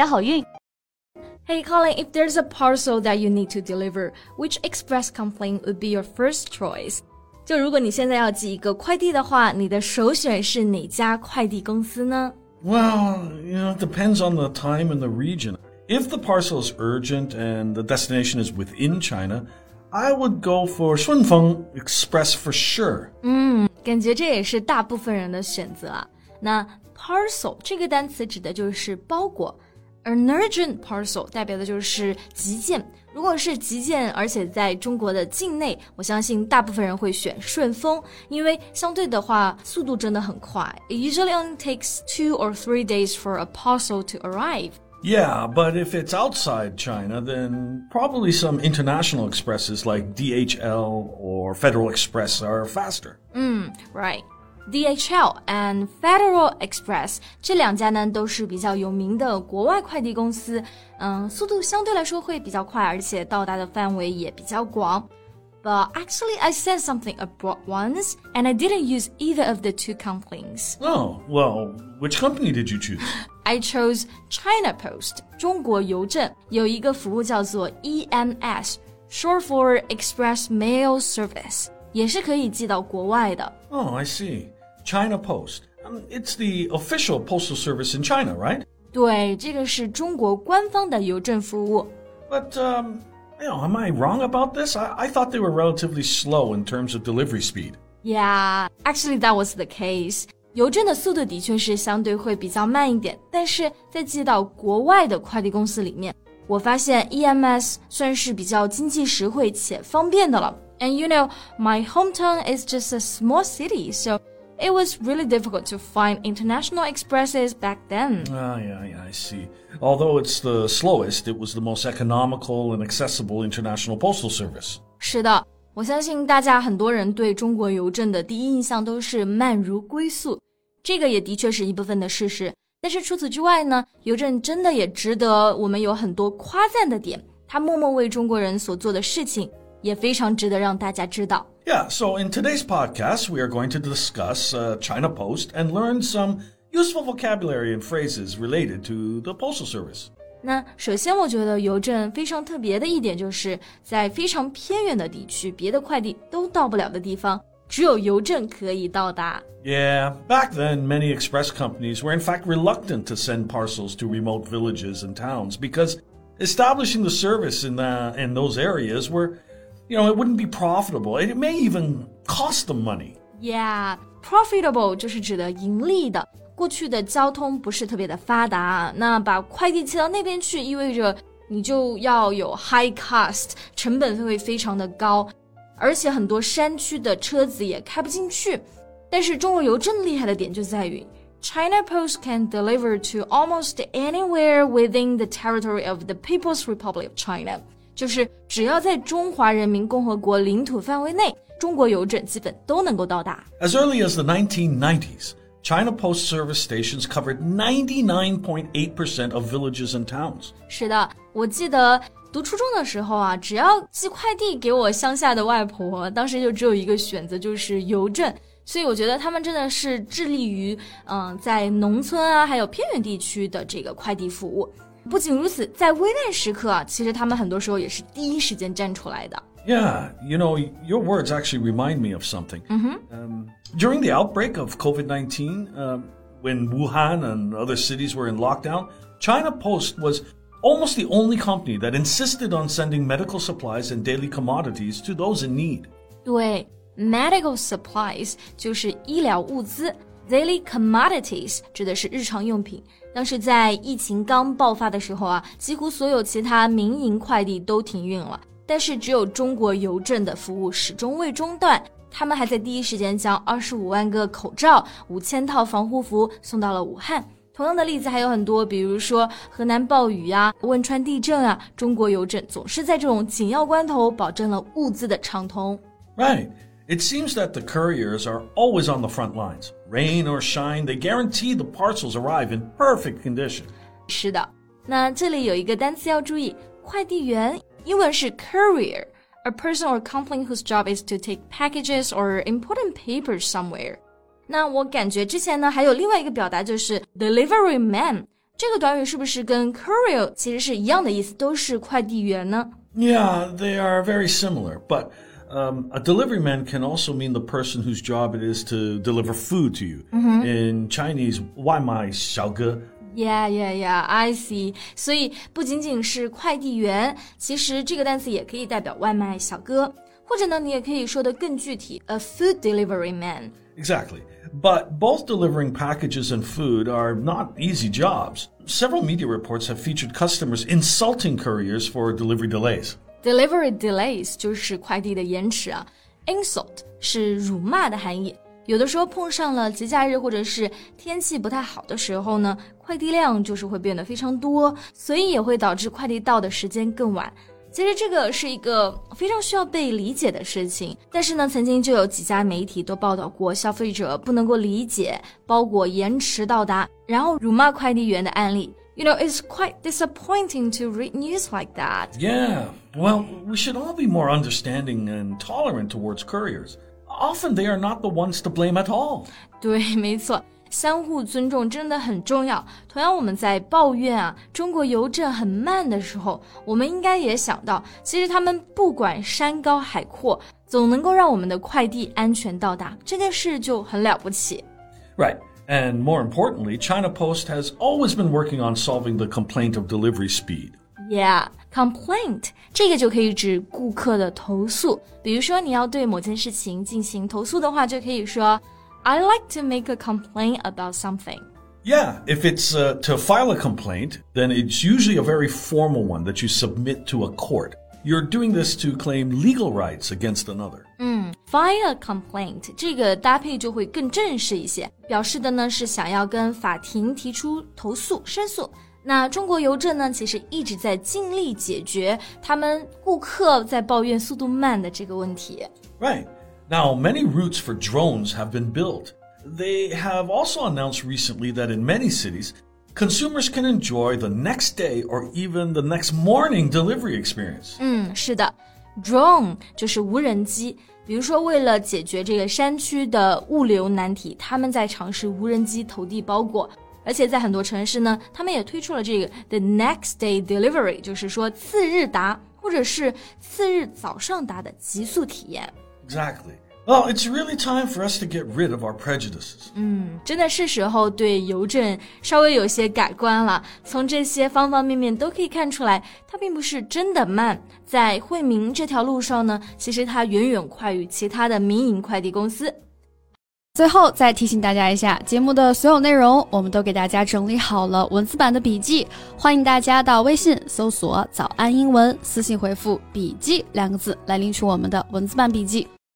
家好运。Hey Colin, if there's a parcel that you need to deliver, which express company would be your first choice? 就如果你现在要寄一个快递的话，你的首选是哪家快递公司呢？Well, you know, it depends on the time and the region. If the parcel is urgent and the destination is within China, I would go for Shunfeng Express for sure. 嗯，感觉这也是大部分人的选择啊。那 parcel 这个单词指的就是包裹。，an urgent parcel 代表的就是急件。如果是急件，而且在中国的境内，我相信大部分人会选顺丰，因为相对的话速度真的很快。It usually only takes two or three days for a parcel to arrive. Yeah, but if it's outside China, then probably some international expresses like DHL or Federal Express are faster. Right. DHL and Federal Express 这两家呢都是比较有名的国外快递公司，嗯，速度相对来说会比较快，而且到达的范围也比较广。But actually, I sent something abroad once, and I didn't use either of the two companies. Oh, well, which company did you choose? I chose China Post 中国邮政有一个服务叫做 EMS，short for Express Mail Service，也是可以寄到国外的。 Oh, I see. China Post. Um, it's the official postal service in China, right? 对，这个是中国官方的邮政服务。 But, um, you know, am I wrong about this? I, I thought they were relatively slow in terms of delivery speed. Yeah, actually that was the case. 邮政的速度的确是相对会比较慢一点，但是在寄到国外的快递公司里面，我发现 EMS 算是比较经济实惠且方便的了。And you know, my hometown is just a small city, so it was really difficult to find international expresses back then. Ah, yeah, yeah, I see. Although it's the slowest, it was the most economical and accessible international postal service. 是的，我相信大家很多人对中国邮政的第一印象都是慢如龟速，这个也的确是一部分的事实。但是除此之外呢，邮政真的也值得我们有很多夸赞的点，它默默为中国人所做的事情 也非常值得让大家知道。 Yeah, so in today's podcast, we are going to discuss uh, China Post and learn some useful vocabulary and phrases related to the postal service. 那首先，我觉得邮政非常特别的一点，就是在非常偏远的地区，别的快递都到不了的地方，只有邮政可以到达。 Yeah, back then, many express companies were in fact reluctant to send parcels to remote villages and towns because establishing the service in, the, in those areas were, you know, it wouldn't be profitable. It may even cost them money. Yeah, profitable 就是指的盈利的。过去的交通不是特别的发达，那把快递寄到那边去，意味着你就要有 high cost，成本会非常的高，而且很多山区的车子也开不进去。但是中国邮政厉害的点就在于，China Post can deliver to almost anywhere within the territory of the People's Republic of China， 就是只要在中华人民共和国领土范围内，中国邮政基本都能够到达。As early as the 1990s, China Post service stations covered 99.8% of villages and towns. 是的，我记得读初中的时候啊，只要寄快递给我乡下的外婆，当时就只有一个选择，就是邮政。所以我觉得他们真的是致力于，嗯，在农村啊，还有偏远地区的这个快递服务。不仅如此，在危难时刻啊，其实他们很多时候也是第一时间站出来的。 Yeah, you know, your words actually remind me of something. Um, during the outbreak of COVID 19, um, when Wuhan and other cities were in lockdown, China Post was almost the only company that insisted on sending medical supplies and daily commodities to those in need. 对，medical supplies 就是医疗物资 ，daily commodities 指的是日常用品。当时在疫情刚爆发的时候啊，几乎所有其他民营快递都停运了，但是只有中国邮政的服务始终未中断。他们还在第一时间将二十五万个口罩、五千套防护服送到了武汉。同样的例子还有很多，比如说河南暴雨啊、汶川地震啊，中国邮政总是在这种紧要关头保证了物资的畅通。Right. It seems that the couriers are always on the front lines. Rain or shine, they guarantee the parcels arrive in perfect condition. 是的，那这里有一个单词要注意，快递员英文是 courier。A person or company whose job is to take packages or important papers somewhere。那我感觉之前呢还有另外一个表达就是 delivery man，这个短语是不是跟 courier 其实是一样的意思，都是快递员呢？Yeah, they are very similar, but. Um, a delivery man can also mean the person whose job it is to deliver food to you. Mm -hmm. In Chinese, 外卖小哥 Yeah, yeah, yeah. I see. 所以不仅仅是快递员，其实这个单词也可以代表外卖小哥，或者呢，你也可以说的更具体，a food delivery man. Exactly. But both delivering packages and food are not easy jobs. Several media reports have featured customers insulting couriers for delivery delays. Delivery delays 就是快递的延迟啊，insult 是辱骂的含义。有的时候碰上了节假日或者是天气不太好的时候呢，快递量就是会变得非常多，所以也会导致快递到的时间更晚。其实这个是一个非常需要被理解的事情，但是呢，曾经就有几家媒体都报道过消费者不能够理解包裹延迟到达，然后辱骂快递员的案例。You know, it's quite disappointing to read news like that. Yeah, well, we should all be more understanding and tolerant towards couriers. Often they are not the ones to blame at all. 对，没错，相互尊重真的很重要。同样，我们在抱怨啊，中国邮政很慢的时候，我们应该也想到，其实他们不管山高海阔，总能够让我们的快递安全到达，这件事就很了不起。Right. And more importantly, China Post has always been working on solving the complaint of delivery speed. Yeah, complaint 这个就可以指顾客的投诉。比如说你要对某件事情进行投诉的话，就可以说 I like to make a complaint about something. Yeah, if it's uh, to file a complaint, then it's usually a very formal one that you submit to a court. You're doing this to claim legal rights against another. 嗯，file a complaint 这个搭配就会更正式一些，表示的呢是想要跟法庭提出投诉、申诉。那中国邮政呢，其实一直在尽力解决他们顾客在抱怨速度慢的这个问题。Right. Now, many routes for drones have been built. They have also announced recently that in many cities, consumers can enjoy the next day or even the next morning delivery experience. 嗯，是的，drone 就是无人机。比如说，为了解决这个山区的物流难题，他们在尝试无人机投递包裹。而且在很多城市呢，他们也推出了这个 the next day delivery，就是说次日达或者是次日早上达的极速体验。Exactly. Well, it's really time for us to get rid of our prejudices. 嗯，真的是时候对邮政稍微有些改观了。从这些方方面面都可以看出来，它并不是真的慢。在惠民这条路上呢，其实它远远快于其他的民营快递公司。最后再提醒大家一下，节目的所有内容我们都给大家整理好了文字版的笔记，欢迎大家到微信搜索“早安英文”，私信回复“笔记”两个字来领取我们的文字版笔记。